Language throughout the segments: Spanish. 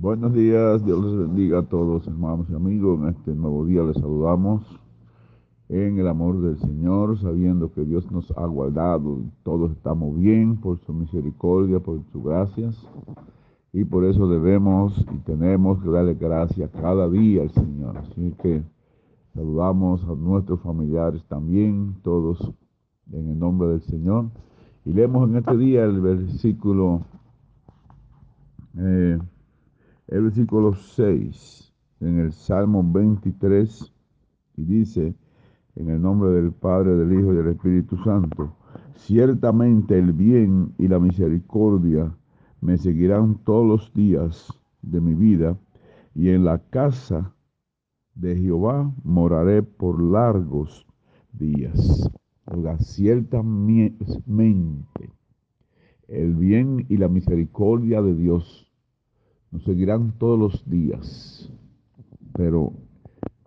Buenos días, Dios les bendiga a todos hermanos y amigos. En este nuevo día les saludamos en el amor del Señor, sabiendo que Dios nos ha guardado, todos estamos bien por su misericordia, por su gracias, y por eso debemos y tenemos que darle gracias cada día al Señor. Así que saludamos a nuestros familiares también, todos en el nombre del Señor. Y leemos en este día el versículo... Eh, el versículo 6 en el Salmo 23 y dice, en el nombre del Padre, del Hijo y del Espíritu Santo, ciertamente el bien y la misericordia me seguirán todos los días de mi vida y en la casa de Jehová moraré por largos días. ciertamente el bien y la misericordia de Dios nos seguirán todos los días. Pero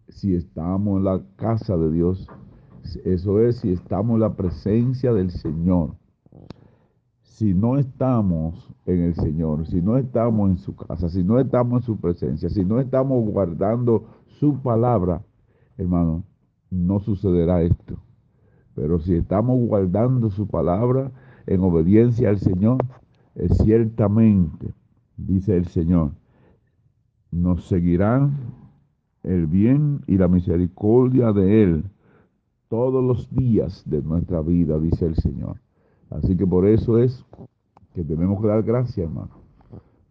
si estamos en la casa de Dios, eso es si estamos en la presencia del Señor. Si no estamos en el Señor, si no estamos en su casa, si no estamos en su presencia, si no estamos guardando su palabra, hermano, no sucederá esto. Pero si estamos guardando su palabra en obediencia al Señor, ciertamente dice el Señor, nos seguirán el bien y la misericordia de Él todos los días de nuestra vida, dice el Señor. Así que por eso es que tenemos que dar gracias, hermano.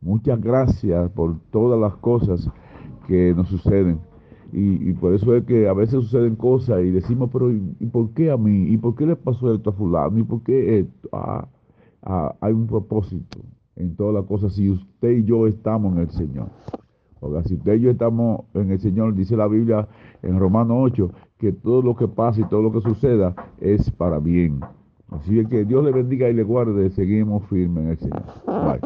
Muchas gracias por todas las cosas que nos suceden. Y, por eso es que a veces suceden cosas y decimos, pero ¿y, por qué a mí? ¿Y por qué le pasó esto a fulano? ¿Y por qué? Ah, ah, hay un propósito en todas las cosas si usted y yo estamos en el Señor. Porque si usted y yo estamos en el Señor, dice la Biblia en Romanos 8, que todo lo que pasa y todo lo que suceda es para bien. Así que Dios le bendiga y le guarde. Seguimos firmes en el Señor. Bye.